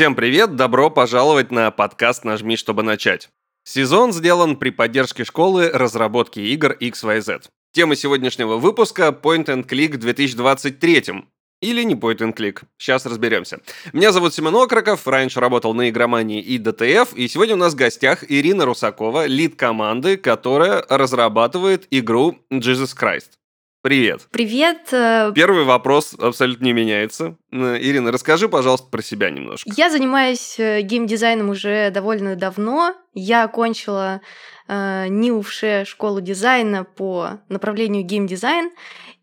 Всем привет, добро пожаловать на подкаст «Нажми, чтобы начать». Сезон сделан при поддержке школы разработки игр XYZ. Тема сегодняшнего выпуска – Point and Click в 2023. Или не Point and Click. Сейчас разберемся. Меня зовут Семен Окроков, раньше работал на игромании и ДТФ, и сегодня у нас в гостях Ирина Русакова, лид команды, которая разрабатывает игру Jesus Christ. Привет. Привет. э, Первый вопрос абсолютно не меняется. Ирина, расскажи, пожалуйста, про себя немножко. Я занимаюсь э, геймдизайном уже довольно давно. Я окончила э, НИУФШЕ школу дизайна по направлению геймдизайн.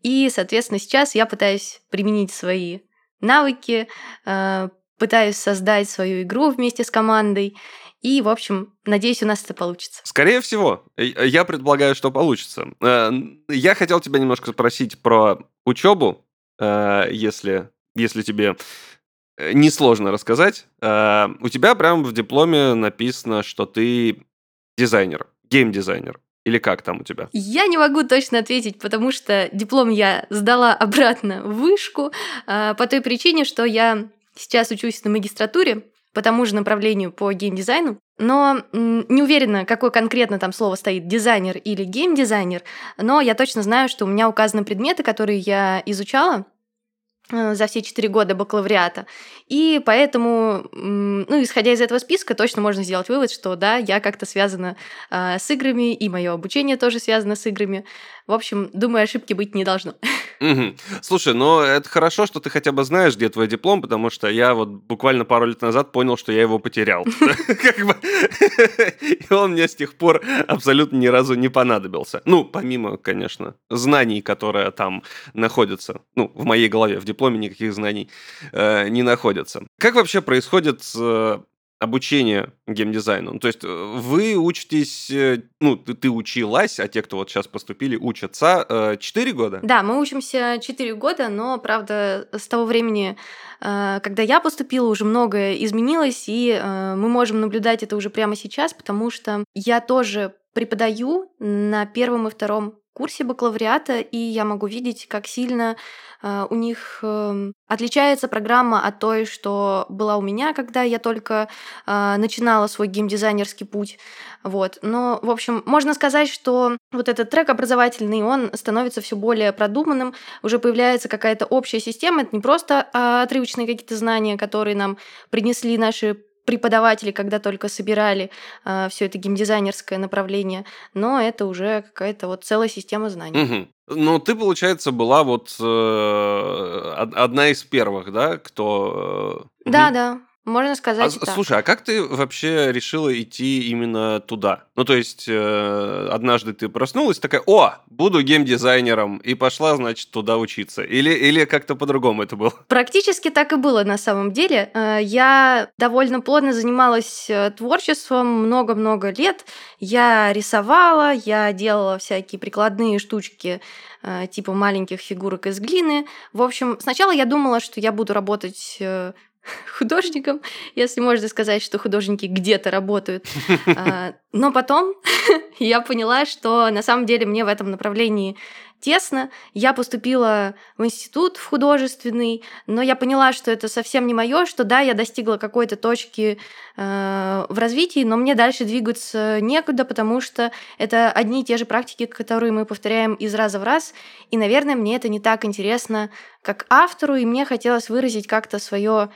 И, соответственно, сейчас я пытаюсь применить свои навыки, э, пытаюсь создать свою игру вместе с командой. И, в общем, надеюсь, у нас это получится. Скорее всего, э, я предполагаю, что получится. Э, Я хотел тебя немножко спросить про учебу, э, если, если тебе несложно рассказать. У тебя прямо в дипломе написано, что ты дизайнер, геймдизайнер. Или как там у тебя? Я не могу точно ответить, потому что диплом я сдала обратно в вышку по той причине, что я сейчас учусь на магистратуре по тому же направлению по геймдизайну, но не уверена, какое конкретно там слово стоит, дизайнер или геймдизайнер, но я точно знаю, что у меня указаны предметы, которые я изучала э, за все четыре года бакалавриата. И поэтому, ну, исходя из этого списка, точно можно сделать вывод, что да, я как-то связана а, с играми, и мое обучение тоже связано с играми. В общем, думаю, ошибки быть не должно. Мгм. Слушай, ну это хорошо, что ты хотя бы знаешь, где твой диплом, потому что я вот буквально пару лет назад понял, что я его потерял. И он мне с тех пор абсолютно ни разу не понадобился. Ну, помимо, конечно, знаний, которые там находятся. Ну, в моей голове, в дипломе никаких знаний э, не находятся. Как вообще происходит э, обучение геймдизайну? Ну, То есть э, вы учитесь, э, ну, ты, ты училась, а те, кто вот сейчас поступили, учатся 4 года? Да, мы учимся 4 года, но, правда, с того времени, э, когда я поступила, уже многое изменилось, и э, мы можем наблюдать это уже прямо сейчас, потому что я тоже преподаю на первом и втором курсе бакалавриата, и я могу видеть, как сильно э, у них эм, отличается программа от той, что была у меня, когда я только э, начинала свой геймдизайнерский путь. Вот. Но, в общем, можно сказать, что вот этот трек образовательный, он становится все более продуманным, уже появляется какая-то общая система, это не просто а, отрывочные какие-то знания, которые нам принесли наши преподаватели, когда только собирали все это геймдизайнерское направление, но это уже какая-то вот целая система знаний. Мгм. Ну, ты, получается, была вот э, од- одна из первых, да, кто... э, Да, мгм. да, можно А, сказать и так. слушай, а как ты вообще решила идти именно туда? Ну, то есть, э, однажды ты проснулась такая, о, буду геймдизайнером, и пошла, значит, туда учиться. Или, или как-то по-другому это было? Практически так и было на самом деле. Э, Я довольно плотно занималась э, творчеством много-много лет. Я рисовала, я делала всякие прикладные штучки э, типа маленьких фигурок из глины. В общем, сначала я думала, что я буду работать художником, если можно сказать, что художники где-то работают. А, Но потом я поняла, что на самом деле мне в этом направлении тесно. Я поступила в институт в художественный, но я поняла, что это совсем не мое, что да, я достигла какой-то точки э, в развитии, но мне дальше двигаться некуда, потому что это одни и те же практики, которые мы повторяем из раза в раз, и, наверное, мне это не так интересно, как автору, и мне хотелось выразить как-то свое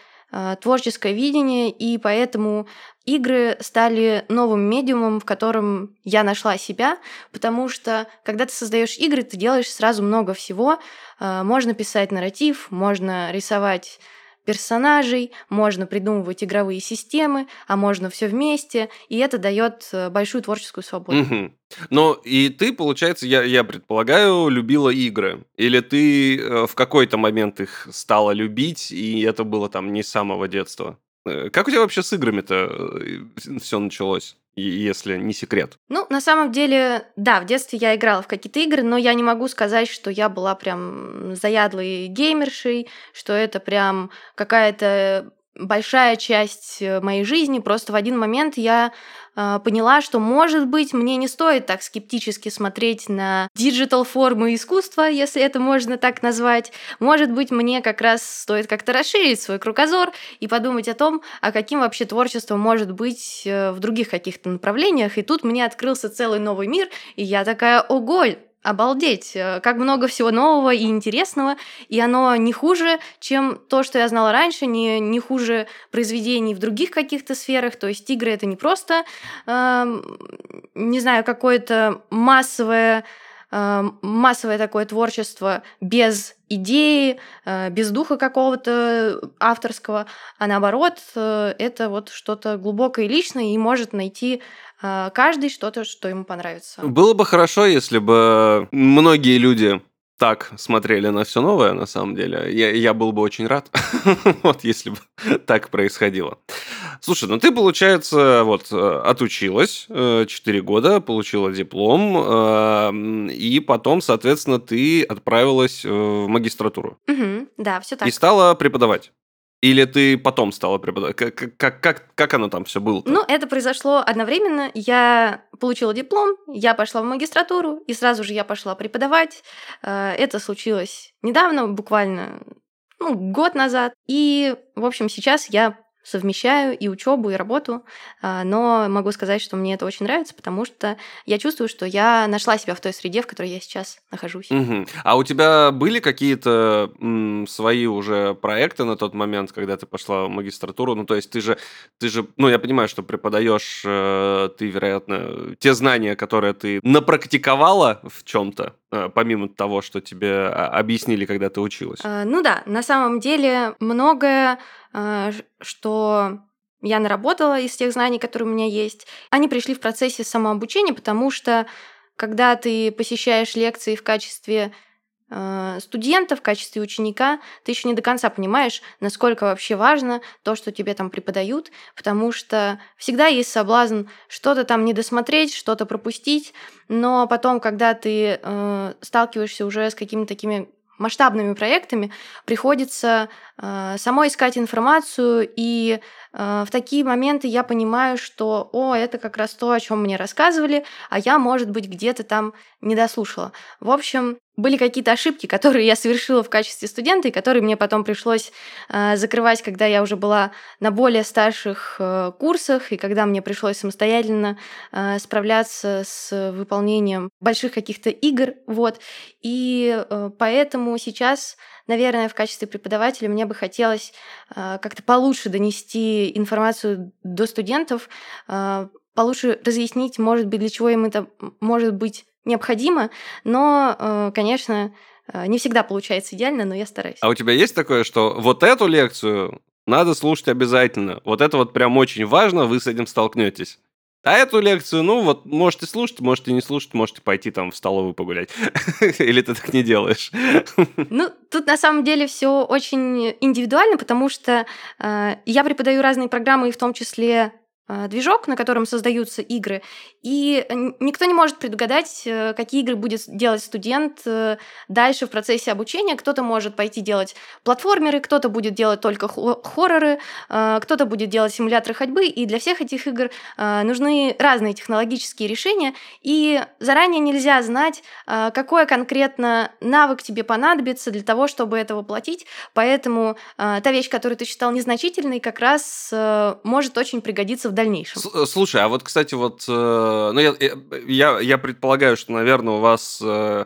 творческое видение, и поэтому игры стали новым медиумом, в котором я нашла себя, потому что когда ты создаешь игры, ты делаешь сразу много всего. Э, Можно писать нарратив, можно рисовать персонажей, можно придумывать игровые системы, а можно все вместе, и это дает э, большую творческую свободу. Мгм. Ну, и ты, получается, я, я предполагаю, любила игры. Или ты э, в какой-то момент их стала любить, и это было там не с самого детства? Э, Как у тебя вообще с играми-то все началось, если не секрет? Ну, на самом деле, да, в детстве я играла в какие-то игры, но я не могу сказать, что я была прям заядлой геймершей, что это прям какая-то большая часть э, моей жизни. Просто в один момент я э, поняла, что, может быть, мне не стоит так скептически смотреть на digital формы искусства, если это можно так назвать. Может быть, мне как раз стоит как-то расширить свой кругозор и подумать о том, а каким вообще творчество может быть э, в других каких-то направлениях. И тут мне открылся целый новый мир, и я такая, ого, Обалдеть, э, как много всего нового и интересного, и оно не хуже, чем то, что я знала раньше, не, не хуже произведений в других каких-то сферах. То есть игры это не просто, э, не знаю, какое-то массовое, массовое такое творчество без идеи, э, без духа какого-то авторского, а наоборот, э, это вот что-то глубокое и личное, и может найти а, каждый что-то, что ему понравится. Было бы хорошо, если бы многие люди так смотрели на все новое, на самом деле. Я, я был бы очень рад, вот если бы так происходило. Слушай, ну ты, получается, вот отучилась 4 э, года, получила диплом, э, и потом, соответственно, ты отправилась в магистратуру. Угу, да, все так. И стала преподавать. Или ты потом стала преподавать? Как, как, как, как оно там все было? -то? Ну, это произошло одновременно. Я получила диплом, я пошла в магистратуру, и сразу же я пошла преподавать. Э, это случилось недавно, буквально ну, год назад. И, в общем, сейчас я совмещаю и учебу, и работу, а, но могу сказать, что мне это очень нравится, потому что я чувствую, что я нашла себя в той среде, в которой я сейчас нахожусь. Угу. А у тебя были какие-то м, свои уже проекты на тот момент, когда ты пошла в магистратуру? Ну, то есть ты же, ты же, ну, я понимаю, что преподаешь, э, ты, вероятно, те знания, которые ты напрактиковала в чем-то, э, помимо того, что тебе а, объяснили, когда ты училась. А, ну да, на самом деле многое что я наработала из тех знаний, которые у меня есть, они пришли в процессе самообучения, потому что когда ты посещаешь лекции в качестве а, студента, в качестве ученика, ты еще не до конца понимаешь, насколько вообще важно то, что тебе там преподают, потому что всегда есть соблазн что-то там не досмотреть, что-то пропустить, но потом, когда ты э, сталкиваешься уже с какими-то такими масштабными проектами приходится э, самой искать информацию, и э, в такие моменты я понимаю, что, о, это как раз то, о чем мне рассказывали, а я, может быть, где-то там не дослушала. В общем, были какие-то ошибки, которые я совершила в качестве студента, и которые мне потом пришлось э, закрывать, когда я уже была на более старших э, курсах, и когда мне пришлось самостоятельно э, справляться с выполнением больших каких-то игр. Вот. И э, поэтому сейчас, наверное, в качестве преподавателя мне бы хотелось э, как-то получше донести информацию до студентов, э, получше разъяснить, может быть, для чего им это может быть необходимо, но, э, конечно, э, не всегда получается идеально, но я стараюсь. А у тебя есть такое, что вот эту лекцию надо слушать обязательно? Вот это вот прям очень важно, вы с этим столкнетесь. А эту лекцию, ну вот, можете слушать, можете не слушать, можете пойти там в столовую погулять. Или ты так не делаешь? Ну, тут на самом деле все очень индивидуально, потому что э, я преподаю разные программы, и в том числе движок, на котором создаются игры, и никто не может предугадать, э, какие игры будет делать студент э, дальше в процессе обучения. Кто-то может пойти делать платформеры, кто-то будет делать только хорроры, кто-то будет делать симуляторы ходьбы, и для всех этих игр нужны разные технологические решения, и заранее нельзя знать, какой конкретно навык тебе понадобится для того, чтобы это воплотить, поэтому та вещь, которую ты считал незначительной, как раз может очень пригодиться в дальнейшем. Э, слушай, а вот, кстати, вот, э, ну, я, я, я предполагаю, что, наверное, у вас э,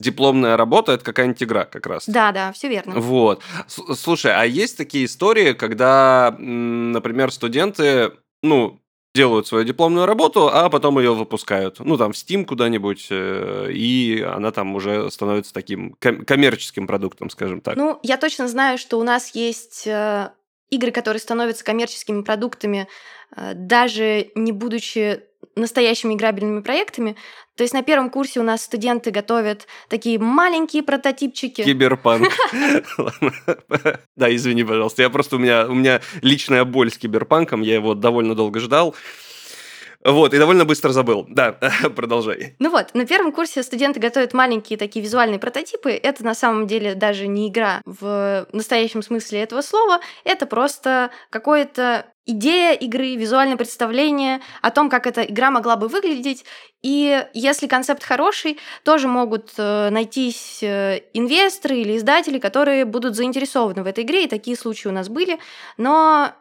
дипломная работа это какая-нибудь игра как раз. Да, да, все верно. Вот. Слушай, а есть такие истории, когда, например, студенты, ну, делают свою дипломную работу, а потом ее выпускают. Ну, там, в Steam куда-нибудь, и она там уже становится таким коммерческим продуктом, скажем так. Ну, я точно знаю, что у нас есть игры, которые становятся коммерческими продуктами Э, даже не будучи настоящими играбельными проектами. То есть на первом курсе у нас студенты готовят такие маленькие прототипчики. Киберпанк. Да, извини, пожалуйста. Я просто у меня у меня личная боль с киберпанком. Я его довольно долго ждал. Вот, и довольно быстро забыл. Да, продолжай. Ну вот, на первом курсе студенты готовят маленькие такие визуальные прототипы. Это на самом деле даже не игра в настоящем смысле этого слова. Это просто какое-то идея игры, визуальное представление о том, как эта игра могла бы выглядеть. И если концепт хороший, тоже могут э, найтись э, инвесторы или издатели, которые будут заинтересованы в этой игре, и такие случаи у нас были. Но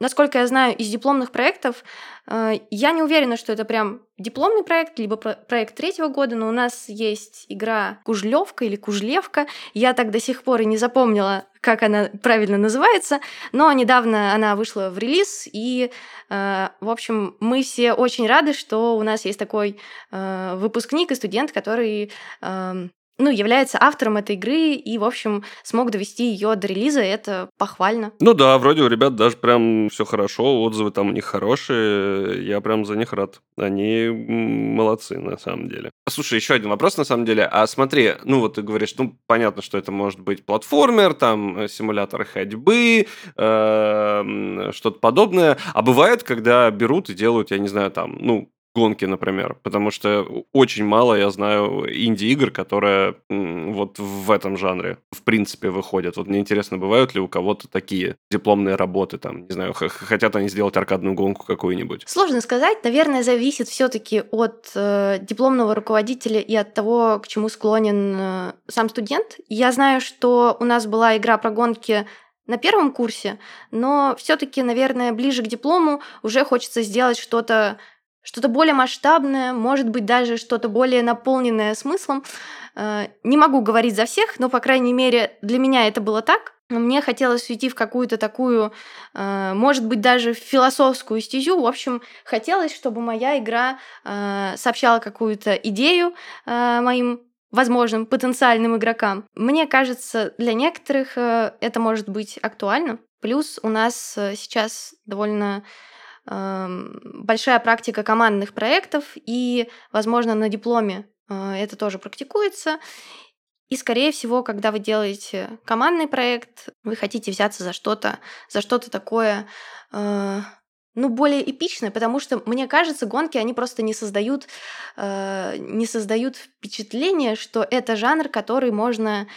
Насколько я знаю, из дипломных проектов, э, я не уверена, что это прям дипломный проект, либо проект третьего года, но у нас есть игра Кужлевка или Кужлевка. Я так до сих пор и не запомнила, как она правильно называется, но недавно она вышла в релиз, и, э, в общем, мы все очень рады, что у нас есть такой э, выпускник и студент, который эм, ну, является автором этой игры и, в общем, смог довести ее до релиза, это похвально. Ну да, вроде у ребят даже прям все хорошо, отзывы там у них хорошие, я прям за них рад. Они молодцы, на самом деле. Слушай, еще один вопрос, на самом деле. А смотри, ну вот ты говоришь, ну, понятно, что это может быть платформер, там, симулятор ходьбы, э, что-то подобное. А бывает, когда берут и делают, я не знаю, там, ну, гонки, например, потому что очень мало я знаю инди-игр, которые вот в этом жанре в принципе выходят. Вот мне интересно, бывают ли у кого-то такие дипломные работы, там, не знаю, хотят они сделать аркадную гонку какую-нибудь? Сложно сказать, наверное, зависит все-таки от э, дипломного руководителя и от того, к чему склонен э, сам студент. Я знаю, что у нас была игра про гонки на первом курсе, но все-таки, наверное, ближе к диплому уже хочется сделать что-то что-то более масштабное, может быть, даже что-то более наполненное смыслом. Э, не могу говорить за всех, но, по крайней мере, для меня это было так. Мне хотелось уйти в какую-то такую, э, может быть, даже философскую стезю. В общем, хотелось, чтобы моя игра э, сообщала какую-то идею моим возможным потенциальным игрокам. Мне кажется, для некоторых это может быть актуально. Плюс у нас сейчас довольно большая практика командных проектов, и, возможно, на дипломе э, это тоже практикуется. И, скорее всего, когда вы делаете командный проект, вы хотите взяться за что-то, за что-то такое, э, ну, более эпичное, потому что, мне кажется, гонки, они просто не создают, э, не создают впечатление, что это жанр, который можно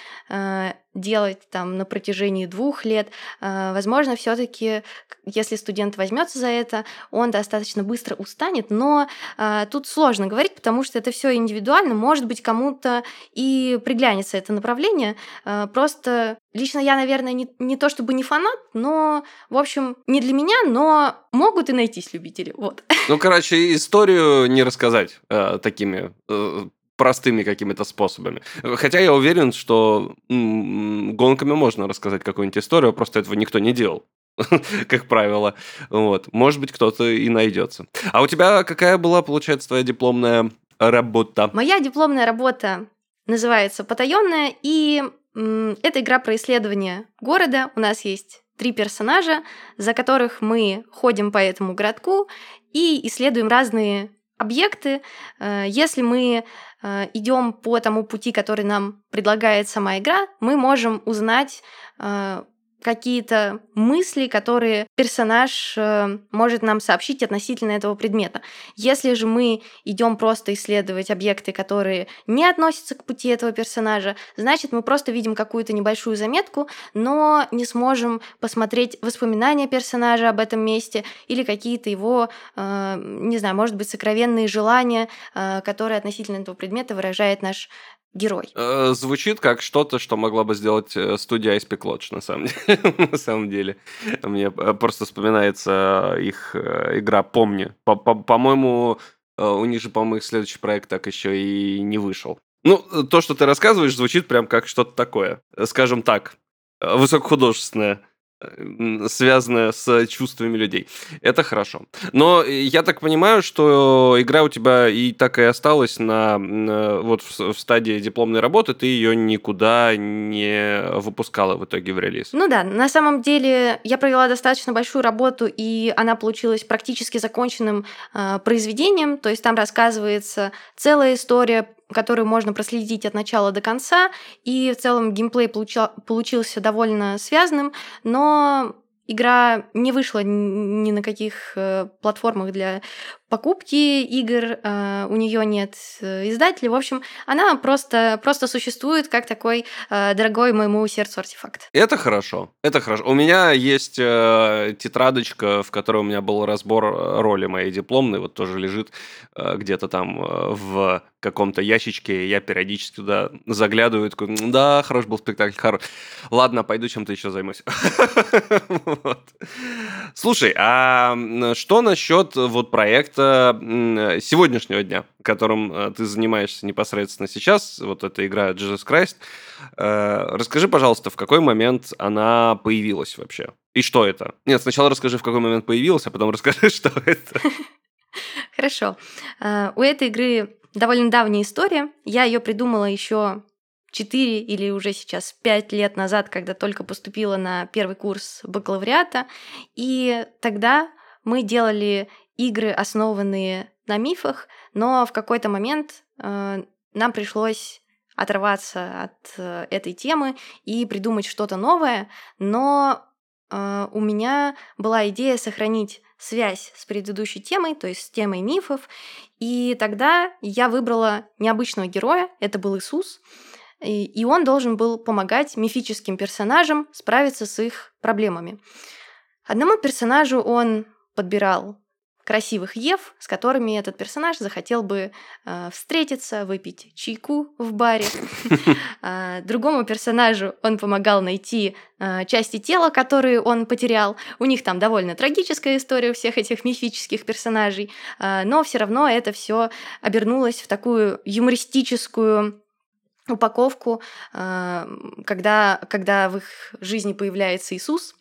делать там на протяжении двух лет. А, возможно, все-таки, если студент возьмется за это, он достаточно быстро устанет, но а, тут сложно говорить, потому что это все индивидуально. Может быть, кому-то и приглянется это направление. А, просто лично я, наверное, не, не то чтобы не фанат, но, в общем, не для меня, но могут и найтись любители. Вот. Ну, короче, историю не рассказать э, такими э, простыми какими-то способами. Хотя я уверен, что гонками можно рассказать какую-нибудь историю, просто этого никто не делал как правило. Вот. Может быть, кто-то и найдется. А у тебя какая была, получается, твоя дипломная работа? Моя дипломная работа называется «Потаенная», и м, это игра про исследование города. У нас есть три персонажа, за которых мы ходим по этому городку и исследуем разные объекты. Э, если мы э, идем по тому пути, который нам предлагает сама игра, мы можем узнать э, какие-то мысли, которые персонаж э, может нам сообщить относительно этого предмета. Если же мы идем просто исследовать объекты, которые не относятся к пути этого персонажа, значит, мы просто видим какую-то небольшую заметку, но не сможем посмотреть воспоминания персонажа об этом месте или какие-то его, э, не знаю, может быть, сокровенные желания, э, которые относительно этого предмета выражает наш герой. Э, звучит как что-то, что могла бы сделать э, студия Ice Lodge, на самом деле. на самом деле. Мне э, просто вспоминается их игра «Помни». По-моему, у них же, по-моему, их следующий проект так еще и не вышел. Ну, то, что ты рассказываешь, звучит прям как что-то такое. Скажем так, высокохудожественное связанное с чувствами людей. Это хорошо. Но я так понимаю, что игра у тебя и так и осталась на, на вот в, в стадии дипломной работы, ты ее никуда не выпускала в итоге в релиз. Ну да, на самом деле я провела достаточно большую работу, и она получилась практически законченным э, произведением. То есть там рассказывается целая история которую можно проследить от начала до конца, и в целом геймплей получил, получился довольно связанным, но игра не вышла ни на каких э, платформах для покупки игр, э, у нее нет э, издателей. В общем, она просто, просто существует как такой э, дорогой моему сердцу артефакт. Это хорошо. Это хорошо. У меня есть тетрадочка, в которой у меня был разбор роли моей дипломной, вот тоже лежит где-то там в каком-то ящичке, я периодически туда заглядываю, такой, да, хорош был спектакль, хорош. Ладно, пойду чем-то еще займусь. Слушай, а что насчет вот проекта сегодняшнего дня, которым э, ты занимаешься непосредственно сейчас, вот эта игра Jesus Christ? Э, расскажи, пожалуйста, в какой момент она появилась вообще? И что это? Нет, сначала расскажи, в какой момент появилась, а потом расскажи, что это. Хорошо. Э, у этой игры довольно давняя история. Я ее придумала еще 4 или уже сейчас 5 лет назад, когда только поступила на первый курс бакалавриата. И тогда мы делали игры, основанные на мифах, но в какой-то момент э, нам пришлось оторваться от э, этой темы и придумать что-то новое, но э, у меня была идея сохранить связь с предыдущей темой, то есть с темой мифов. И тогда я выбрала необычного героя, это был Иисус, и он должен был помогать мифическим персонажам справиться с их проблемами. Одному персонажу он подбирал красивых Ев, с которыми этот персонаж захотел бы э, встретиться, выпить чайку в баре. А, другому персонажу он помогал найти э, части тела, которые он потерял. У них там довольно трагическая история у всех этих мифических персонажей, а, но все равно это все обернулось в такую юмористическую упаковку, а, когда, когда в их жизни появляется Иисус.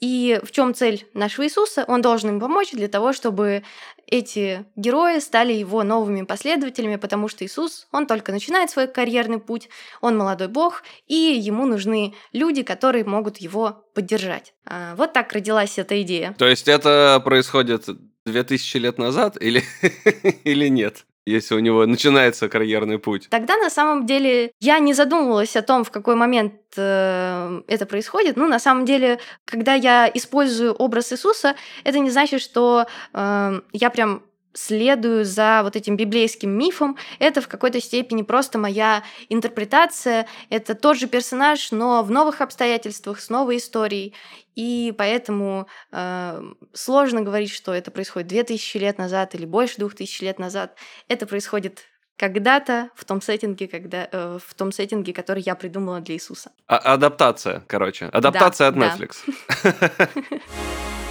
И в чем цель нашего Иисуса? Он должен им помочь для того, чтобы эти герои стали его новыми последователями, потому что Иисус, он только начинает свой карьерный путь, он молодой бог, и ему нужны люди, которые могут его поддержать. А, вот так родилась эта идея. То есть это происходит 2000 лет назад или, или нет? Если у него начинается карьерный путь. Тогда на самом деле я не задумывалась о том, в какой момент э, это происходит. Ну, на самом деле, когда я использую образ Иисуса, это не значит, что э, я прям следую за вот этим библейским мифом. Это в какой-то степени просто моя интерпретация. Это тот же персонаж, но в новых обстоятельствах, с новой историей. И поэтому э, сложно говорить, что это происходит 2000 лет назад или больше 2000 лет назад. Это происходит когда-то в том сеттинге, когда, э, в том сеттинге, который я придумала для Иисуса. А адаптация, короче. Адаптация да, от Netflix. Да.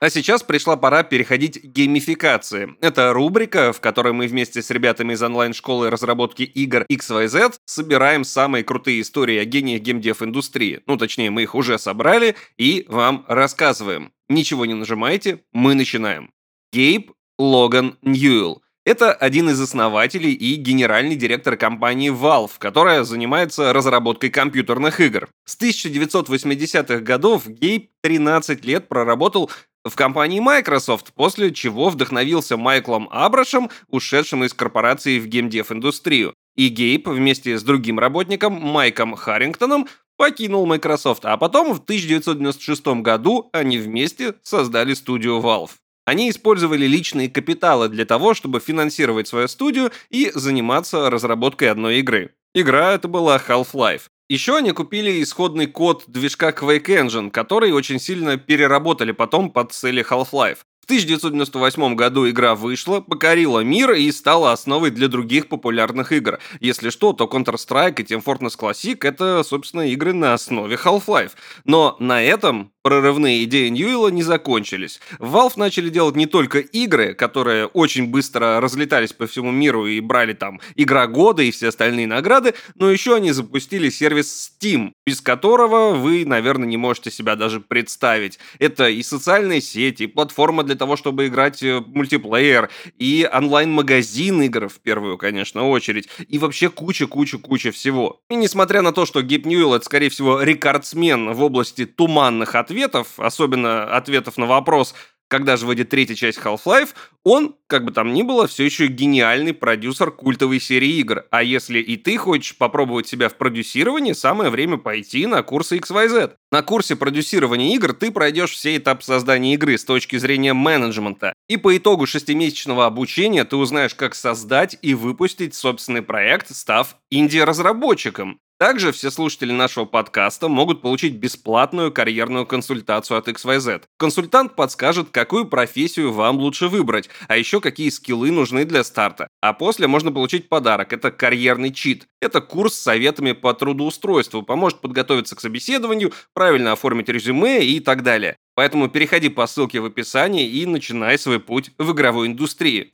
А сейчас пришла пора переходить к геймификации. Это рубрика, в которой мы вместе с ребятами из онлайн-школы разработки игр XYZ собираем самые крутые истории о гениях геймдев-индустрии. Ну, точнее, мы их уже собрали и вам рассказываем. Ничего не нажимайте, мы начинаем. Гейб Логан Ньюэлл. Это один из основателей и генеральный директор компании Valve, которая занимается разработкой компьютерных игр. С 1980-х годов Гейб 13 лет проработал в компании Microsoft, после чего вдохновился Майклом Абрашем, ушедшим из корпорации в геймдев-индустрию. И Гейб вместе с другим работником Майком Харрингтоном покинул Microsoft, а потом в 1996 году они вместе создали студию Valve. Они использовали личные капиталы для того, чтобы финансировать свою студию и заниматься разработкой одной игры. Игра это была Half-Life. Еще они купили исходный код движка Quake Engine, который очень сильно переработали потом под цели Half-Life. В 1998 году игра вышла, покорила мир и стала основой для других популярных игр. Если что, то Counter-Strike и Team Fortress Classic — это, собственно, игры на основе Half-Life. Но на этом прорывные идеи Ньюэлла не закончились. Valve начали делать не только игры, которые очень быстро разлетались по всему миру и брали там игра года и все остальные награды, но еще они запустили сервис Steam, без которого вы, наверное, не можете себя даже представить. Это и социальные сети, и платформа для того, чтобы играть в мультиплеер, и онлайн-магазин игр в первую, конечно, очередь, и вообще куча-куча-куча всего. И несмотря на то, что Гейб Ньюэлл это, скорее всего, рекордсмен в области туманных ответов, ответов, особенно ответов на вопрос, Когда же выйдет третья часть Half-Life, он, как бы там ни было, все еще гениальный продюсер культовой серии игр. А если и ты хочешь попробовать себя в продюсировании, самое время пойти на курсы XYZ. На курсе продюсирования игр ты пройдешь все этапы создания игры с точки зрения менеджмента. И по итогу шестимесячного обучения ты узнаешь, как создать и выпустить собственный проект, став инди-разработчиком. Также все слушатели нашего подкаста могут получить бесплатную карьерную консультацию от XYZ. Консультант подскажет, какую профессию вам лучше выбрать, а еще какие скиллы нужны для старта. А после можно получить подарок. Это карьерный чит. Это курс с советами по трудоустройству, поможет подготовиться к собеседованию, правильно оформить резюме и так далее. Поэтому переходи по ссылке в описании и начинай свой путь в игровой индустрии.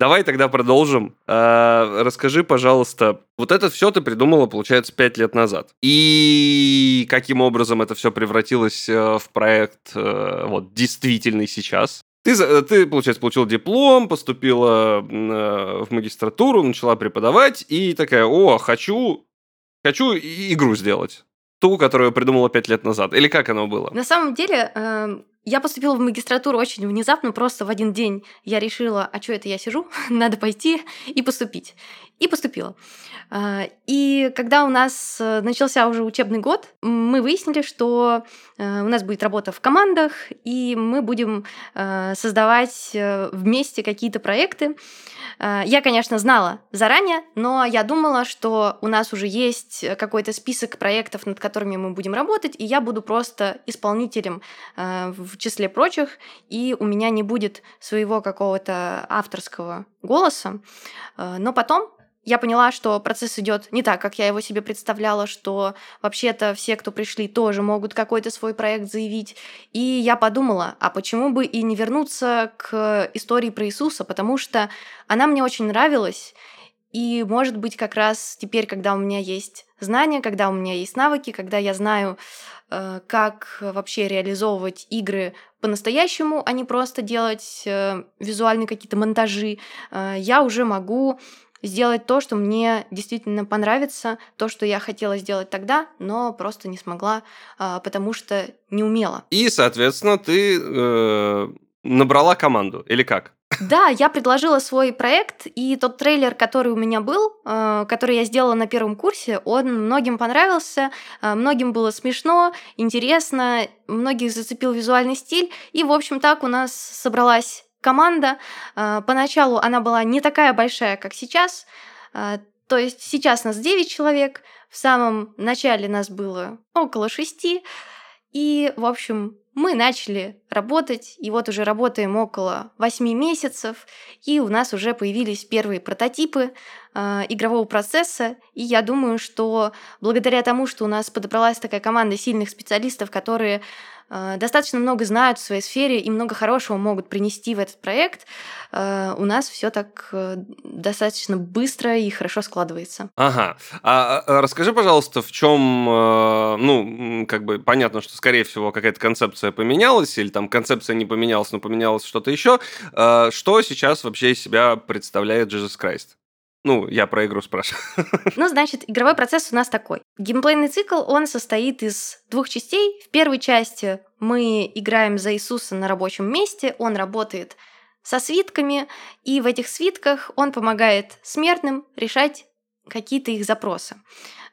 Давай тогда продолжим. А, расскажи, пожалуйста, вот это все ты придумала, получается, пять лет назад. И каким образом это все превратилось э, в проект э, вот действительный сейчас? Ты, ты, получается, получил диплом, поступила э, в магистратуру, начала преподавать и такая, о, хочу, хочу игру сделать. Ту, которую придумала пять лет назад. Или как оно было? На самом деле, эм, я поступила в магистратуру очень внезапно, просто в один день я решила, а что это я сижу, надо пойти и поступить. И поступила. А, и когда у нас э, начался уже учебный год, мы выяснили, что э, у нас будет работа в командах, и мы будем э, создавать вместе какие-то проекты. А, я, конечно, знала заранее, но я думала, что у нас уже есть какой-то список проектов, над которыми мы будем работать, и я буду просто исполнителем в числе прочих, и у меня не будет своего какого-то авторского голоса. Но потом я поняла, что процесс идет не так, как я его себе представляла, что вообще-то все, кто пришли, тоже могут какой-то свой проект заявить. И я подумала, а почему бы и не вернуться к истории про Иисуса, потому что она мне очень нравилась. И, может быть, как раз теперь, когда у меня есть знания, когда у меня есть навыки, когда я знаю, э, как вообще реализовывать игры по-настоящему, а не просто делать э, визуальные какие-то монтажи, э, я уже могу сделать то, что мне действительно понравится, то, что я хотела сделать тогда, но просто не смогла, а, потому что не умела. И, соответственно, ты э, набрала команду, или как? Да, я предложила свой проект, и тот трейлер, который у меня был, э, который я сделала на первом курсе, он многим понравился, э, многим было смешно, интересно, многих зацепил визуальный стиль, и, в общем, так у нас собралась команда. А, поначалу она была не такая большая, как сейчас. То есть сейчас нас 9 человек, в самом начале нас было около 6. И, в общем, мы начали работать, и вот уже работаем около 8 месяцев, и у нас уже появились первые прототипы э, игрового процесса, и я думаю, что благодаря тому, что у нас подобралась такая команда сильных специалистов, которые достаточно много знают в своей сфере и много хорошего могут принести в этот проект, э, у нас все так э, достаточно быстро и хорошо складывается. Ага. А, а расскажи, пожалуйста, в чем, э, ну, как бы понятно, что, скорее всего, какая-то концепция поменялась, или там концепция не поменялась, но поменялось что-то еще. Э, что сейчас вообще из себя представляет Jesus Christ? Ну, я про игру спрашиваю. Ну, значит, игровой процесс у нас такой. Геймплейный цикл, он состоит из двух частей. В первой части мы играем за Иисуса на рабочем месте, он работает со свитками, и в этих свитках он помогает смертным решать какие-то их запросы.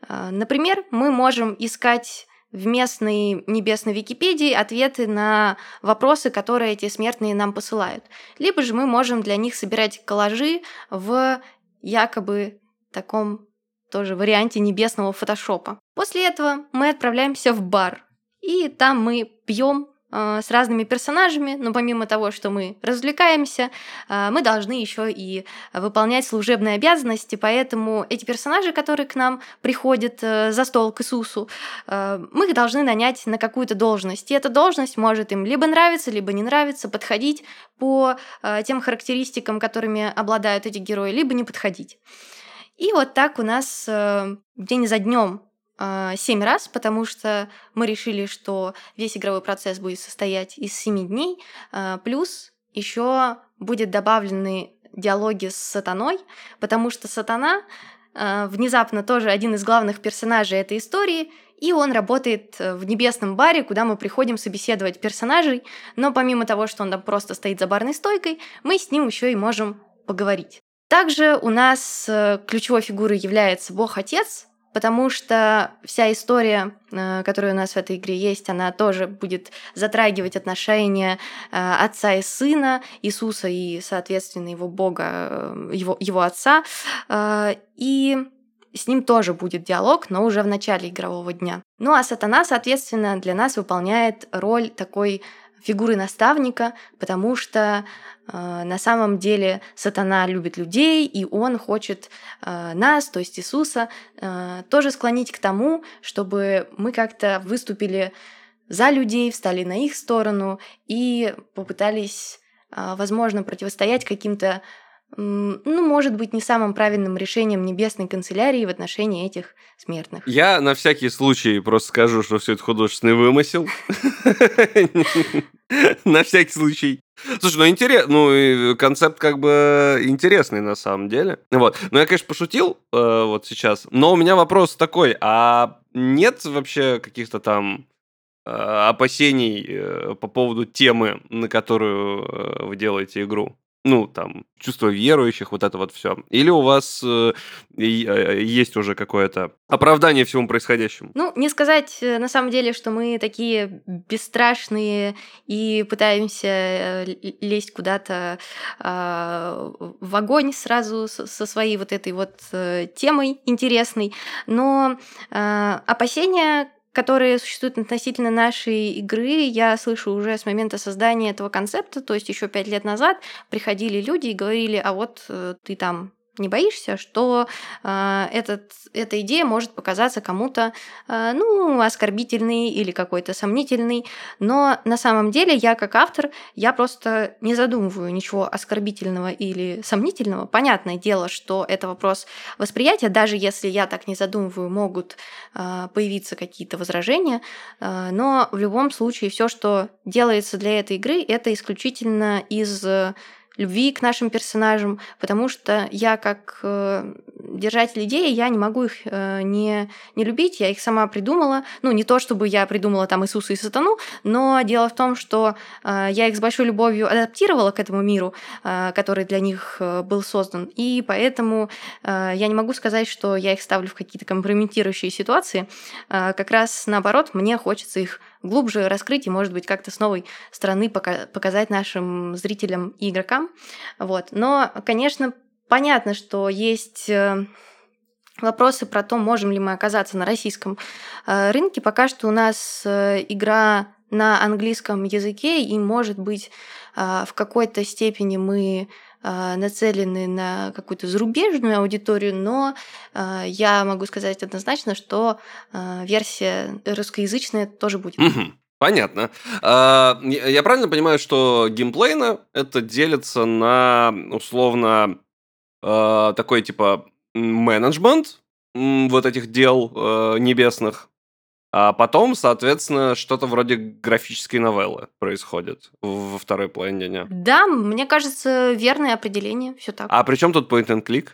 Э, например, мы можем искать в местной небесной Википедии ответы на вопросы, которые эти смертные нам посылают. Либо же мы можем для них собирать коллажи в якобы таком тоже варианте небесного фотошопа. После этого мы отправляемся в бар, и там мы пьем с разными персонажами, но помимо того, что мы развлекаемся, э, мы должны еще и выполнять служебные обязанности, поэтому эти персонажи, которые к нам приходят э, за стол к Иисусу, мы их должны нанять на какую-то должность, и эта должность может им либо нравиться, либо не нравиться, подходить по тем характеристикам, которыми обладают эти герои, либо не подходить. И вот так у нас день за днем а, семь раз, потому что мы решили, что весь игровой процесс будет состоять из семи дней, а, плюс еще будет добавлены диалоги с сатаной, потому что сатана а, внезапно тоже один из главных персонажей этой истории, и он работает э, в небесном баре, куда мы приходим собеседовать персонажей, но помимо того, что он там просто стоит за барной стойкой, мы с ним еще и можем поговорить. Также у нас э, ключевой фигурой является Бог-Отец, потому что вся история, э, которая у нас в этой игре есть, она тоже будет затрагивать отношения отца и сына, Иисуса и, соответственно, его Бога, его, его отца. И с ним тоже будет диалог, но уже в начале игрового дня. Ну а сатана, соответственно, для нас выполняет роль такой фигуры наставника, потому что э, на самом деле сатана любит людей, и он хочет э, нас, то есть Иисуса, э, тоже склонить к тому, чтобы мы как-то выступили за людей, встали на их сторону и попытались, э, возможно, противостоять каким-то ну, может быть, не самым правильным решением небесной канцелярии в отношении этих смертных. Я на всякий случай просто скажу, что все это художественный вымысел. На всякий случай. Слушай, ну интересно, ну концепт как бы интересный на самом деле. Вот. Но я, конечно, пошутил э, вот сейчас, но у меня вопрос такой, а нет вообще каких-то там э, опасений э, по поводу темы, на которую вы делаете игру? Ну, там, чувство верующих, вот это вот все. Или у вас э, э, есть уже какое-то оправдание всему происходящему? Ну, не сказать э, на самом деле, что мы такие бесстрашные и пытаемся э, лезть куда-то э, в огонь сразу со своей вот этой вот темой интересной. Но э, опасения которые существуют относительно нашей игры, я слышу уже с момента создания этого концепта, то есть еще пять лет назад приходили люди и говорили, а вот э, ты там не боишься, что э, этот, эта идея может показаться кому-то, э, ну, оскорбительной или какой-то сомнительной, но на самом деле я как автор, я просто не задумываю ничего оскорбительного или сомнительного. Понятное дело, что это вопрос восприятия, даже если я так не задумываю, могут э, появиться какие-то возражения, э, но в любом случае все, что делается для этой игры, это исключительно из любви к нашим персонажам, потому что я как э, держатель идеи, я не могу их э, не, не любить, я их сама придумала. Ну, не то, чтобы я придумала там Иисуса и Сатану, но дело в том, что э, я их с большой любовью адаптировала к этому миру, который для них был создан, и поэтому я не могу сказать, что я их ставлю в какие-то компрометирующие ситуации. Как раз наоборот, мне хочется их глубже раскрыть и, может быть, как-то с новой стороны показать нашим зрителям и игрокам. Вот. Но, конечно, понятно, что есть э, вопросы про то, можем ли мы оказаться на российском э, рынке. Пока что у нас э, игра на английском языке, и, может быть, в какой-то степени мы нацелены на какую-то зарубежную аудиторию, но я могу сказать однозначно, что версия русскоязычная тоже будет. Понятно. А, я правильно понимаю, что геймплейно это делится на условно а, такой типа менеджмент вот этих дел э, небесных, а потом, соответственно, что-то вроде графической новеллы происходит во второй половине дня. Да, мне кажется, верное определение, все так. А при чем тут point and click?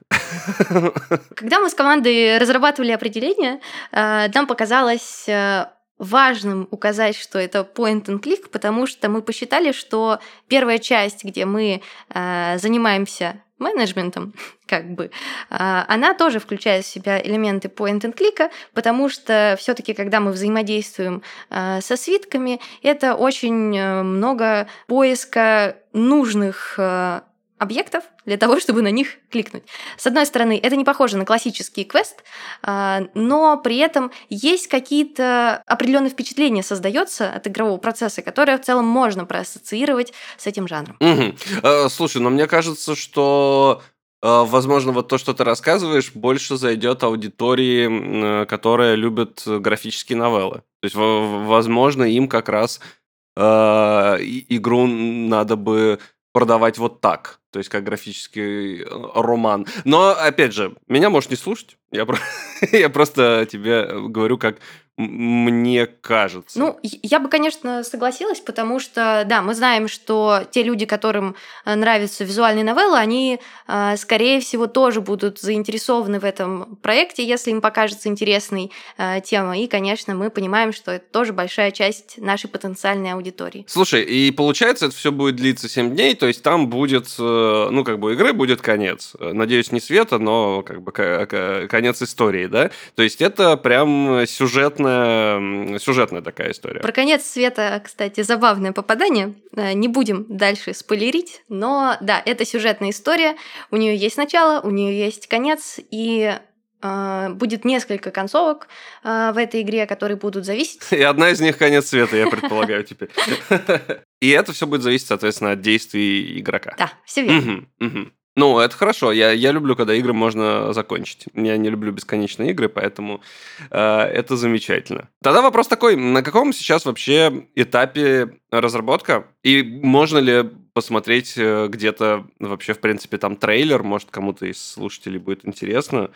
Когда мы с командой разрабатывали определение, э, нам показалось э, важным указать, что это point and click, потому что мы посчитали, что первая часть, где мы э, занимаемся менеджментом, как бы, а, она тоже включает в себя элементы point and click, потому что все-таки, когда мы взаимодействуем а, со свитками, это очень э, много поиска нужных а, объектов для того, чтобы на них кликнуть. С одной стороны, это не похоже на классический квест, а, но при этом есть какие-то определенные впечатления создается от игрового процесса, которые в целом можно проассоциировать с этим жанром. Угу. Слушай, но мне кажется, что а, возможно, вот то, что ты рассказываешь, больше зайдет аудитории, которая любит графические новеллы. То есть, возможно, им как раз э, игру надо бы продавать вот так, то есть как графический э, роман. Но, опять же, меня можешь не слушать, я, я просто тебе говорю как мне кажется. Ну, я бы, конечно, согласилась, потому что, да, мы знаем, что те люди, которым э, нравятся визуальные новеллы, они, э, скорее всего, тоже будут заинтересованы в этом проекте, если им покажется интересной э, тема. И, конечно, мы понимаем, что это тоже большая часть нашей потенциальной аудитории. Слушай, и получается, это все будет длиться 7 дней, то есть там будет, ну, как бы, игры будет конец. Надеюсь, не света, но, как бы, конец истории, да? То есть это прям сюжетный сюжетная, сюжетная такая история. Про конец света, кстати, забавное попадание. Э, не будем дальше спойлерить, но да, это сюжетная история. У нее есть начало, у нее есть конец, и э, будет несколько концовок э, в этой игре, которые будут зависеть. И одна из них конец света, я предполагаю теперь. И это все будет зависеть, соответственно, от действий игрока. Да, все верно. Ну, это хорошо. Я, я люблю, когда игры можно закончить. Я не люблю бесконечные игры, поэтому э, это замечательно. Тогда вопрос такой: на каком сейчас вообще этапе разработка? И можно ли посмотреть э, где-то вообще, в принципе, там трейлер, может, кому-то из слушателей будет интересно,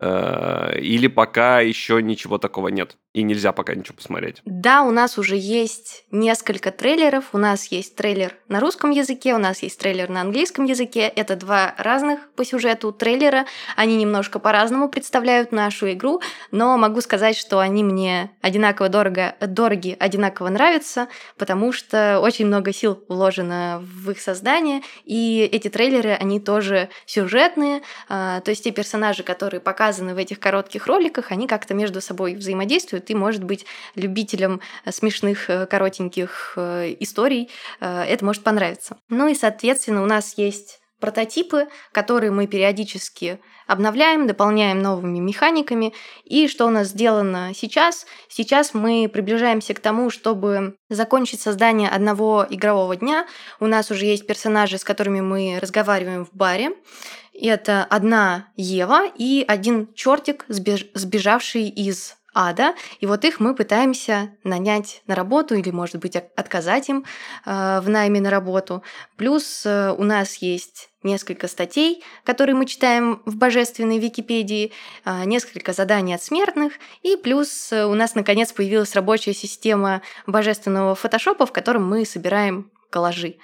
э, или пока еще ничего такого нет, и нельзя пока ничего посмотреть? Да, у нас уже есть несколько трейлеров, у нас есть трейлер на русском языке, у нас есть трейлер на английском языке, это два разных по сюжету трейлера, они немножко по-разному представляют нашу игру, но могу сказать, что они мне одинаково дорого, дороги, одинаково нравятся, потому что очень много сил вложено в в их создание, и эти трейлеры, они тоже сюжетные, а, то есть те персонажи, которые показаны в этих коротких роликах, они как-то между собой взаимодействуют, и, может быть, любителям э, смешных э, коротеньких э, историй это может понравиться. Ну и, соответственно, у нас есть прототипы, которые мы периодически обновляем, дополняем новыми механиками. И что у нас сделано сейчас? Сейчас мы приближаемся к тому, чтобы закончить создание одного игрового дня. У нас уже есть персонажи, с которыми мы разговариваем в баре. Это одна Ева и один чертик, сбежавший из ада, и вот их мы пытаемся нанять на работу или, может быть, отказать им э, в найме на работу. Плюс э, у нас есть несколько статей, которые мы читаем в божественной Википедии, э, несколько заданий от смертных, и плюс у нас, наконец, появилась рабочая система божественного фотошопа, в котором мы собираем коллажи.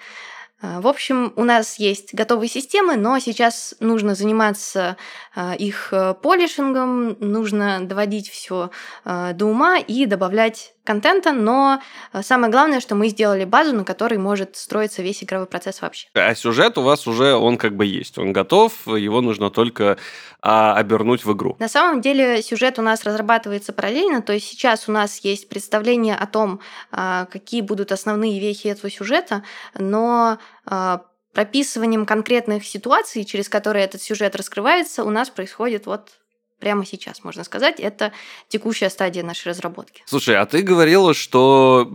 А, в общем, у нас есть готовые системы, но сейчас нужно заниматься а, их э, полишингом, нужно доводить все а, до ума и добавлять контента, но э, самое главное, что мы сделали базу, на которой может строиться весь игровой процесс вообще. А сюжет у вас уже, он как бы есть, он готов, его нужно только а, обернуть в игру. На самом деле сюжет у нас разрабатывается параллельно, то есть сейчас у нас есть представление о том, а, какие будут основные вехи этого сюжета, но а, прописыванием конкретных ситуаций, через которые этот сюжет раскрывается, у нас происходит вот прямо сейчас, можно сказать. Это текущая стадия нашей разработки. Слушай, а ты говорила, что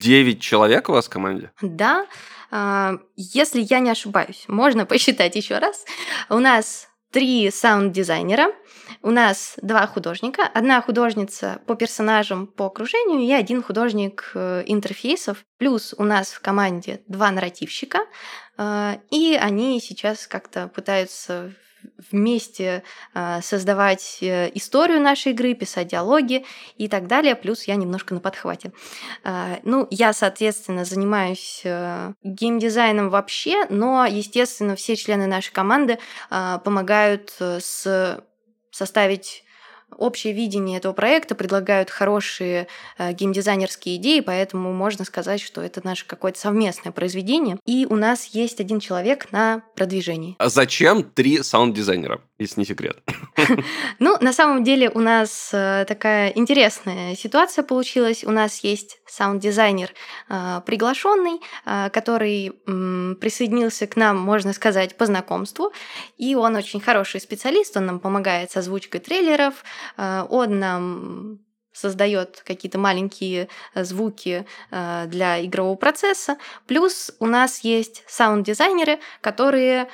9 человек у вас в команде? Да. А, если я не ошибаюсь, можно посчитать еще раз. У нас три саунд-дизайнера, у нас два художника, одна художница по персонажам, по окружению и один художник э, интерфейсов. Плюс у нас в команде два нарративщика, э, и они сейчас как-то пытаются вместе а, создавать э, историю нашей игры, писать диалоги и так далее. Плюс я немножко на подхвате. А, ну, я, соответственно, занимаюсь э, геймдизайном вообще, но, естественно, все члены нашей команды помогают э, с составить общее видение этого проекта, предлагают хорошие э, геймдизайнерские идеи, поэтому можно сказать, что это наше какое-то совместное произведение. И у нас есть один человек на продвижении. А зачем три саунд-дизайнера, если не секрет? Ну, на самом деле у нас э, такая интересная ситуация получилась. У нас есть саунд-дизайнер э, приглашенный, э, который присоединился к нам, можно сказать, по знакомству. И он очень хороший специалист, он нам помогает с озвучкой трейлеров, он нам создает какие-то маленькие э, звуки э, для игрового процесса. Плюс у нас есть саунд-дизайнеры, которые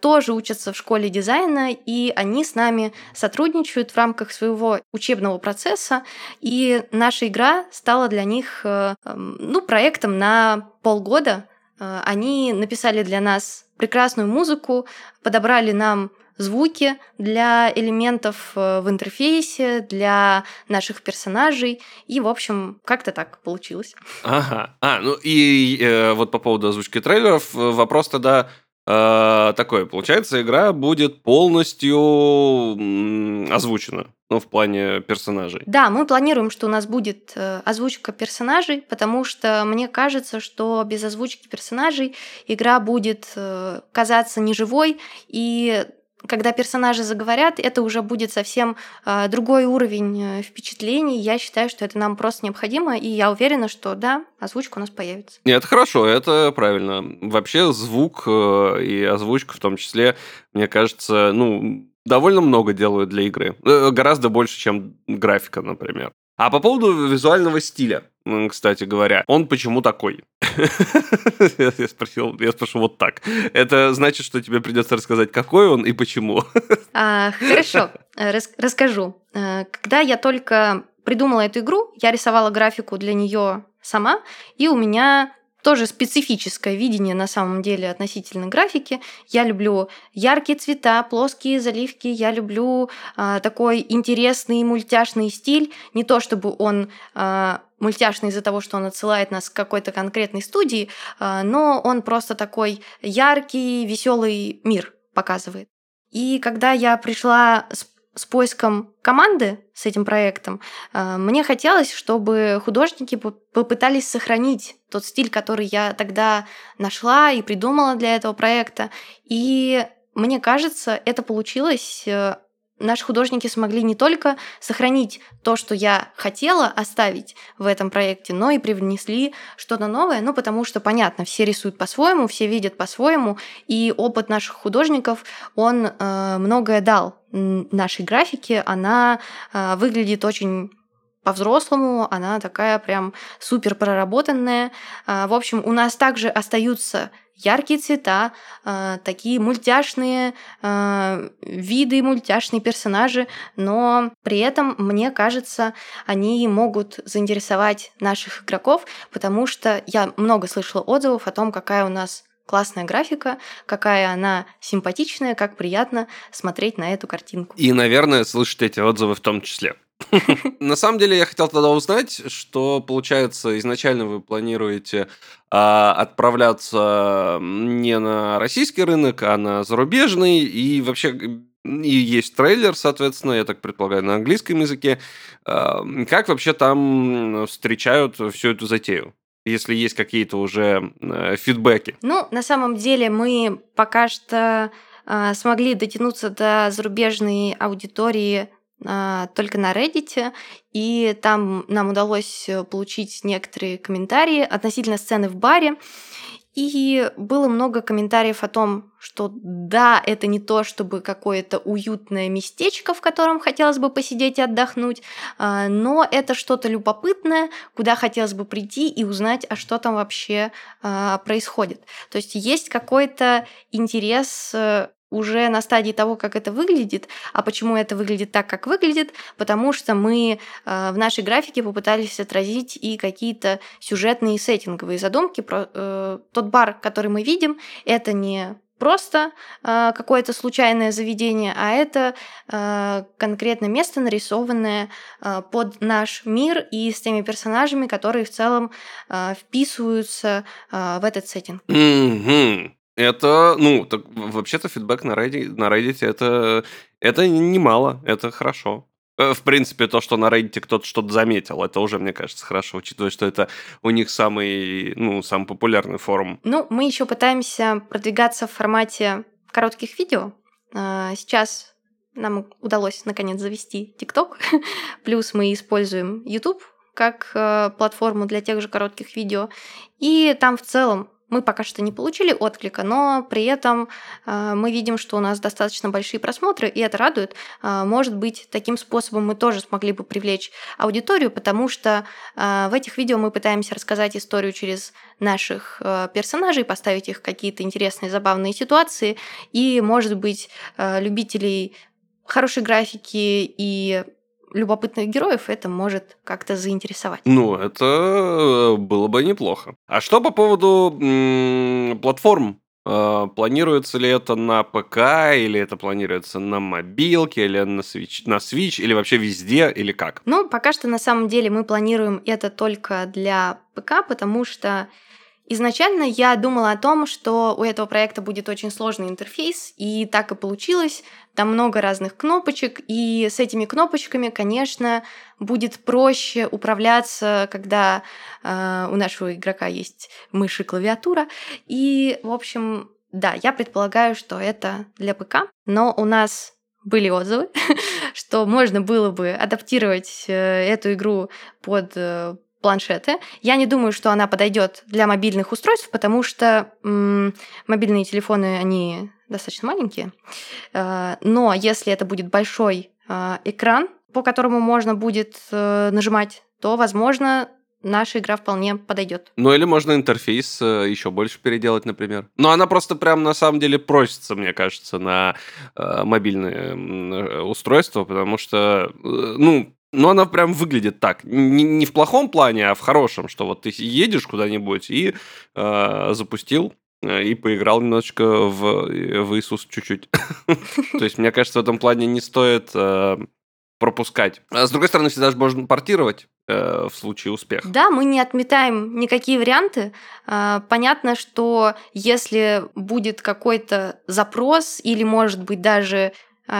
тоже учатся в школе дизайна, и они с нами сотрудничают в рамках своего учебного процесса. И наша игра стала для них ну, проектом на полгода, Э, они написали для нас прекрасную музыку, подобрали нам звуки для элементов э, в интерфейсе, для наших персонажей. И, в общем, как-то так получилось. Ага. А, ну и э, вот по поводу озвучки трейлеров э, вопрос тогда э, такой. Получается, игра будет полностью озвучена, ну, в плане персонажей. Да, мы планируем, что у нас будет э, озвучка персонажей, потому что мне кажется, что без озвучки персонажей игра будет э, казаться неживой, и когда персонажи заговорят, это уже будет совсем э, другой уровень э, впечатлений. Я считаю, что это нам просто необходимо, и я уверена, что да, озвучка у нас появится. Нет, хорошо, это правильно. Вообще звук э, и озвучка в том числе, мне кажется, ну, довольно много делают для игры. Э, гораздо больше, чем графика, например. А по поводу визуального стиля, кстати говоря, он почему такой? Я спросил, я спрошу вот так. Это значит, что тебе придется рассказать, какой он и почему. А, хорошо, Рас расскажу. Э, когда я только придумала эту игру, я рисовала графику для нее сама, и у меня тоже специфическое видение на самом деле относительно графики. Я люблю яркие цвета, плоские заливки, я люблю э, такой интересный мультяшный стиль. Не то чтобы он э, мультяшный из-за того, что он отсылает нас к какой-то конкретной студии, э, но он просто такой яркий, веселый мир показывает. И когда я пришла с с поиском команды с этим проектом, э, мне хотелось, чтобы художники попытались сохранить тот стиль, который я тогда нашла и придумала для этого проекта. И мне кажется, это получилось э, наши художники смогли не только сохранить то, что я хотела оставить в этом проекте, но и привнесли что-то новое, ну потому что, понятно, все рисуют по-своему, все видят по-своему, и опыт наших художников, он э, многое дал нашей графике, она э, выглядит очень по-взрослому, она такая прям супер проработанная. Э, в общем, у нас также остаются яркие цвета, э, такие мультяшные э, виды, мультяшные персонажи, но при этом, мне кажется, они могут заинтересовать наших игроков, потому что я много слышала отзывов о том, какая у нас классная графика, какая она симпатичная, как приятно смотреть на эту картинку. И, наверное, слышать эти отзывы в том числе. На самом деле я хотел тогда узнать, что получается изначально вы планируете а, отправляться не на российский рынок, а на зарубежный, и вообще и есть трейлер, соответственно, я так предполагаю, на английском языке. А, как вообще там встречают всю эту затею? если есть какие-то уже э, фидбэки? Ну, на самом деле мы пока что э, смогли дотянуться до зарубежной аудитории только на Reddit, и там нам удалось э, получить некоторые комментарии относительно сцены в баре. И было много комментариев о том, что да, это не то, чтобы какое-то уютное местечко, в котором хотелось бы посидеть и отдохнуть, а, но это что-то любопытное, куда хотелось бы прийти и узнать, а что там вообще а, происходит. То есть есть какой-то интерес э, уже на стадии того, как это выглядит. А почему это выглядит так, как выглядит? Потому что мы э, в нашей графике попытались отразить и какие-то сюжетные сеттинговые задумки. Про, э, тот бар, который мы видим, это не просто э, какое-то случайное заведение, а это э, конкретно место, нарисованное э, под наш мир и с теми персонажами, которые в целом э, вписываются э, в этот сеттинг. Mm-hmm. Это, ну, так, вообще-то фидбэк на Reddit, на Reddit это, это немало, это хорошо. Э, в принципе, то, что на Reddit кто-то что-то заметил, это уже, мне кажется, хорошо, учитывая, что это у них самый, ну, самый популярный форум. Ну, мы еще пытаемся продвигаться в формате коротких видео. А, сейчас нам удалось наконец завести TikTok, плюс мы используем YouTube как э, платформу для тех же коротких видео. И там в целом мы пока что не получили отклика, но при этом э, мы видим, что у нас достаточно большие просмотры, и это радует. Э, может быть, таким способом мы тоже смогли бы привлечь аудиторию, потому что э, в этих видео мы пытаемся рассказать историю через наших персонажей, поставить их в какие-то интересные, забавные ситуации, и, может быть, любителей хорошей графики и любопытных героев это может как-то заинтересовать. Ну, это было бы неплохо. А что по поводу м, платформ? Э, планируется ли это на ПК, или это планируется на мобилке, или на Switch, на Switch, или вообще везде, или как? Ну, пока что на самом деле мы планируем это только для ПК, потому что Изначально я думала о том, что у этого проекта будет очень сложный интерфейс, и так и получилось. Там много разных кнопочек, и с этими кнопочками, конечно, будет проще управляться, когда э, у нашего игрока есть мышь и клавиатура. И, в общем, да, я предполагаю, что это для ПК, но у нас были отзывы, что можно было бы адаптировать э, эту игру под э, планшеты. Я не думаю, что она подойдет для мобильных устройств, потому что м- мобильные телефоны, они достаточно маленькие. Э, но если это будет большой э, экран, по которому можно будет э, нажимать, то, возможно, наша игра вполне подойдет. Ну или можно интерфейс еще больше переделать, например. Но она просто прям на самом деле просится, мне кажется, на э, мобильные устройства, потому что, ну, но она прям выглядит так. Не, не в плохом плане, а в хорошем, что вот ты едешь куда-нибудь и э, запустил э, и поиграл немножечко в, в Иисус чуть-чуть. То есть, мне кажется, в этом плане не стоит э, пропускать. А с другой стороны, всегда же можно портировать э, в случае успеха. Да, мы не отметаем никакие варианты. Понятно, что если будет какой-то запрос или, может быть, даже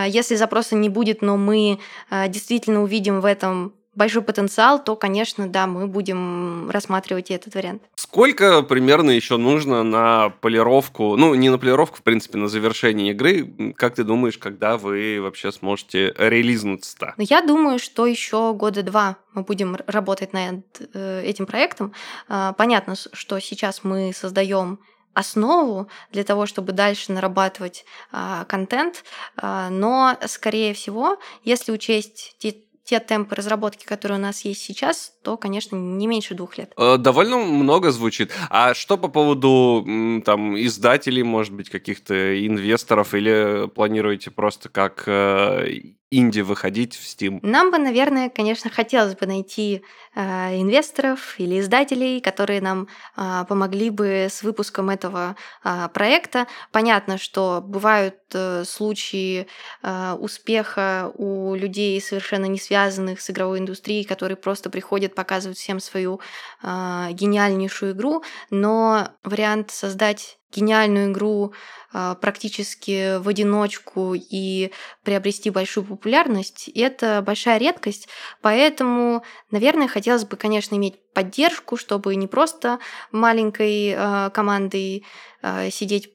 если запроса не будет, но мы а, действительно увидим в этом большой потенциал, то, конечно, да, мы будем рассматривать и этот вариант. Сколько примерно еще нужно на полировку, ну, не на полировку, в принципе, на завершение игры? Как ты думаешь, когда вы вообще сможете релизнуться-то? Ну, я думаю, что еще года два мы будем работать над э, этим проектом. А, понятно, что сейчас мы создаем основу для того, чтобы дальше нарабатывать а, контент, а, но, скорее всего, если учесть те, те темпы разработки, которые у нас есть сейчас, то, конечно, не меньше двух лет. Э, довольно много звучит. А что по поводу там издателей, может быть, каких-то инвесторов, или планируете просто как э, инди выходить в Steam? Нам бы, наверное, конечно, хотелось бы найти э, инвесторов или издателей, которые нам э, помогли бы с выпуском этого э, проекта. Понятно, что бывают э, случаи э, успеха у людей, совершенно не связанных с игровой индустрией, которые просто приходят показывать всем свою э, гениальнейшую игру, но вариант создать гениальную игру э, практически в одиночку и приобрести большую популярность, это большая редкость. Поэтому, наверное, хотелось бы, конечно, иметь поддержку, чтобы не просто маленькой э, командой э, сидеть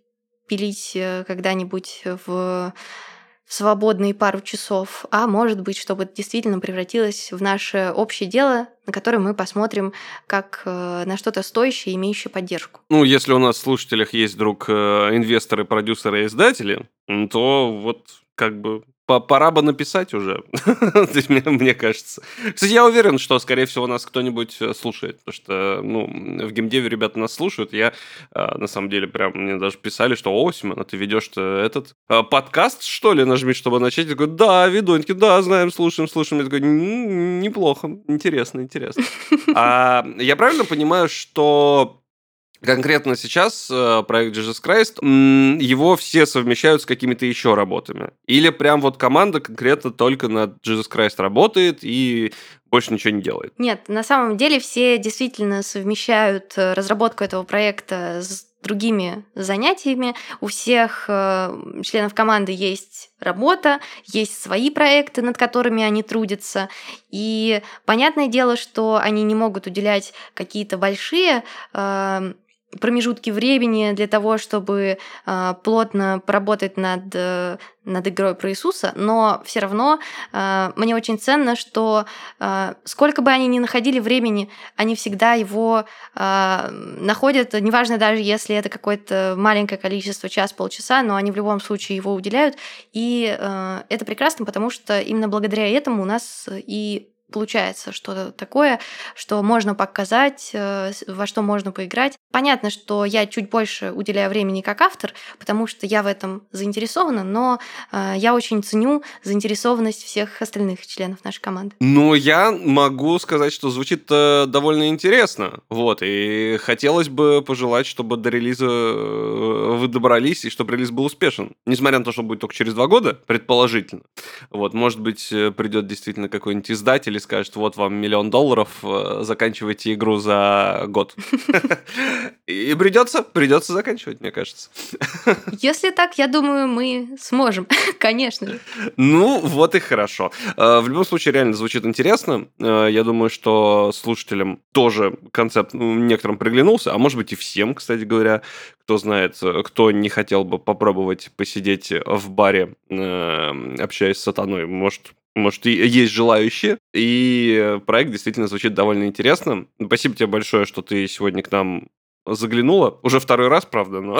пилить когда-нибудь в свободные пару часов, а может быть, чтобы это действительно превратилось в наше общее дело, на которое мы посмотрим как э, на что-то стоящее, имеющее поддержку. Ну, если у нас в слушателях есть вдруг э, инвесторы, продюсеры и издатели, то вот как бы пора бы написать уже, мне, кажется. Кстати, я уверен, что, скорее всего, нас кто-нибудь э, слушает, потому что, ну, в геймдеве ребята нас слушают. Я, э, на самом деле, прям мне даже писали, что, о, Семен, ты ведешь этот э, подкаст, что ли, нажми, чтобы начать? Я говорю, да, такие, да, знаем, слушаем, слушаем. Я такой, неплохо, интересно, интересно. А я правильно понимаю, что конкретно сейчас э, проект Jesus Christ, его все совмещают с какими-то еще работами? Или прям вот команда конкретно только над Jesus Christ работает и больше ничего не делает? Нет, на самом деле все действительно совмещают э, разработку этого проекта с другими занятиями. У всех э, членов команды есть работа, есть свои проекты, над которыми они трудятся. И понятное дело, что они не могут уделять какие-то большие промежутки времени для того, чтобы э, плотно поработать над, э, над игрой про Иисуса, но все равно э, мне очень ценно, что э, сколько бы они ни находили времени, они всегда его э, находят, неважно даже если это какое-то маленькое количество, час-полчаса, но они в любом случае его уделяют, и э, это прекрасно, потому что именно благодаря этому у нас и получается что-то такое, что можно показать, э, во что можно поиграть. Понятно, что я чуть больше уделяю времени как автор, потому что я в этом заинтересована, но э, я очень ценю заинтересованность всех остальных членов нашей команды. Ну, я могу сказать, что звучит э, довольно интересно. Вот, и хотелось бы пожелать, чтобы до релиза вы добрались, и чтобы релиз был успешен. Несмотря на то, что будет только через два года, предположительно. Вот, может быть, придет действительно какой-нибудь издатель скажет, вот вам миллион долларов, э, заканчивайте игру за год. И придется, придется заканчивать, мне кажется. Если так, я думаю, мы сможем, конечно же. Ну, вот и хорошо. Э, в любом случае, реально звучит интересно. Э, я думаю, что слушателям тоже концепт некоторым приглянулся, а может быть и всем, кстати говоря, кто знает, кто не хотел бы попробовать посидеть в баре, общаясь с сатаной, может, может, есть желающие. И проект действительно звучит довольно интересно. Спасибо тебе большое, что ты сегодня к нам заглянула. Уже второй раз, правда, но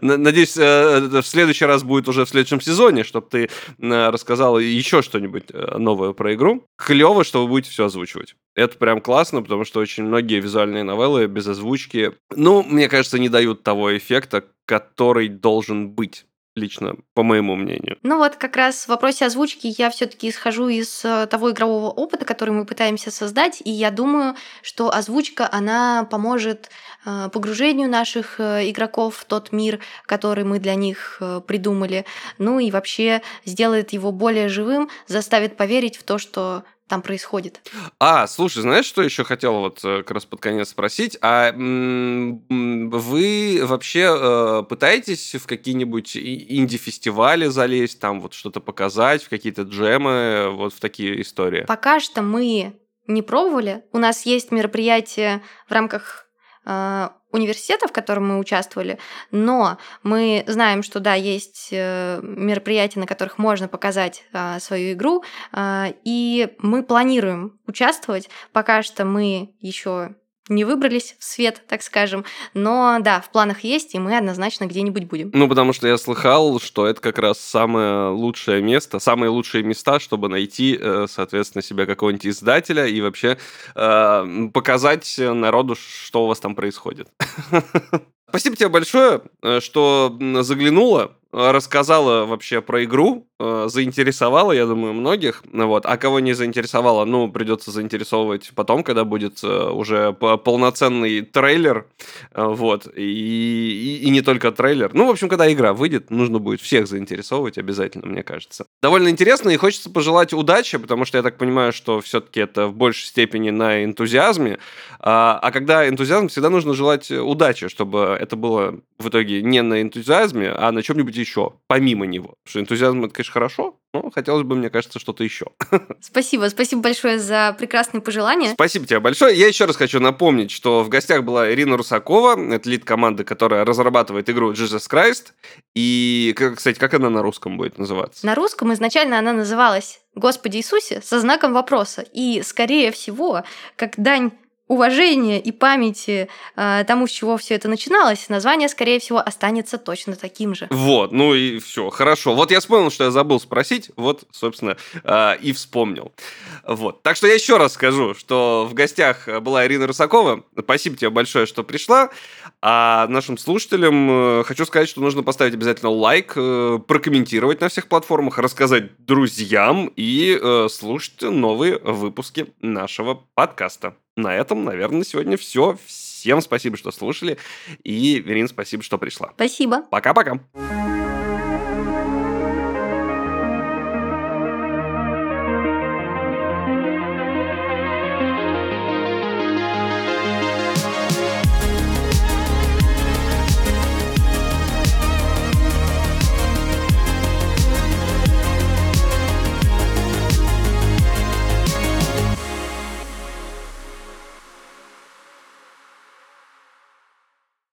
надеюсь, э, в следующий раз будет уже в следующем сезоне, чтобы ты э, рассказала еще что-нибудь э, новое про игру. Клево, что вы будете все озвучивать. Это прям классно, потому что очень многие визуальные новеллы без озвучки, ну, мне кажется, не дают того эффекта, который должен быть лично, по моему мнению. Ну вот как раз в вопросе озвучки я все-таки исхожу из э, того игрового опыта, который мы пытаемся создать, и я думаю, что озвучка, она поможет э, погружению наших э, игроков в тот мир, который мы для них придумали, ну и вообще сделает его более живым, заставит поверить в то, что там происходит. А, слушай, знаешь, что еще хотел вот э, как раз под конец спросить? А вы вообще э, пытаетесь в какие-нибудь инди-фестивали залезть, там вот что-то показать, в какие-то джемы, вот в такие истории? Пока что мы не пробовали. У нас есть мероприятие в рамках э, университета, в котором мы участвовали, но мы знаем, что да, есть э, мероприятия, на которых можно показать а, свою игру, а, и мы планируем участвовать. Пока что мы еще не выбрались в свет, так скажем. Но да, в планах есть, и мы однозначно где-нибудь будем. Ну, потому что я слыхал, что это как раз самое лучшее место, самые лучшие места, чтобы найти, э, соответственно, себя какого-нибудь издателя и вообще э, показать народу, что у вас там происходит. Спасибо тебе большое, э, что заглянула рассказала вообще про игру, э, заинтересовала, я думаю, многих. Вот. А кого не заинтересовала, ну, придется заинтересовывать потом, когда будет э, уже полноценный трейлер. Э, вот. И, и, и не только трейлер. Ну, в общем, когда игра выйдет, нужно будет всех заинтересовывать обязательно, мне кажется. Довольно интересно, и хочется пожелать удачи, потому что я так понимаю, что все-таки это в большей степени на энтузиазме. А, а когда энтузиазм, всегда нужно желать удачи, чтобы это было в итоге не на энтузиазме, а на чем-нибудь еще, помимо него. Потому что энтузиазм это, конечно, хорошо, но хотелось бы, мне кажется, что-то еще. Спасибо, спасибо большое за прекрасные пожелания. Спасибо тебе большое. Я еще раз хочу напомнить, что в гостях была Ирина Русакова, это лид команды, которая разрабатывает игру Jesus Christ. И, кстати, как она на русском будет называться? На русском изначально она называлась «Господи Иисусе» со знаком вопроса. И, скорее всего, как дань уважения и памяти э, тому, с чего все это начиналось, название, скорее всего, останется точно таким же. Вот, ну и все, хорошо. Вот я вспомнил, что я забыл спросить, вот, собственно, э, и вспомнил. Вот. Так что я еще раз скажу, что в гостях была Ирина Русакова. Спасибо тебе большое, что пришла. А нашим слушателям э, хочу сказать, что нужно поставить обязательно лайк, э, прокомментировать на всех платформах, рассказать друзьям и э, слушать новые выпуски нашего подкаста на этом, наверное, на сегодня все. Всем спасибо, что слушали. И, Верин, спасибо, что пришла. Спасибо. Пока-пока.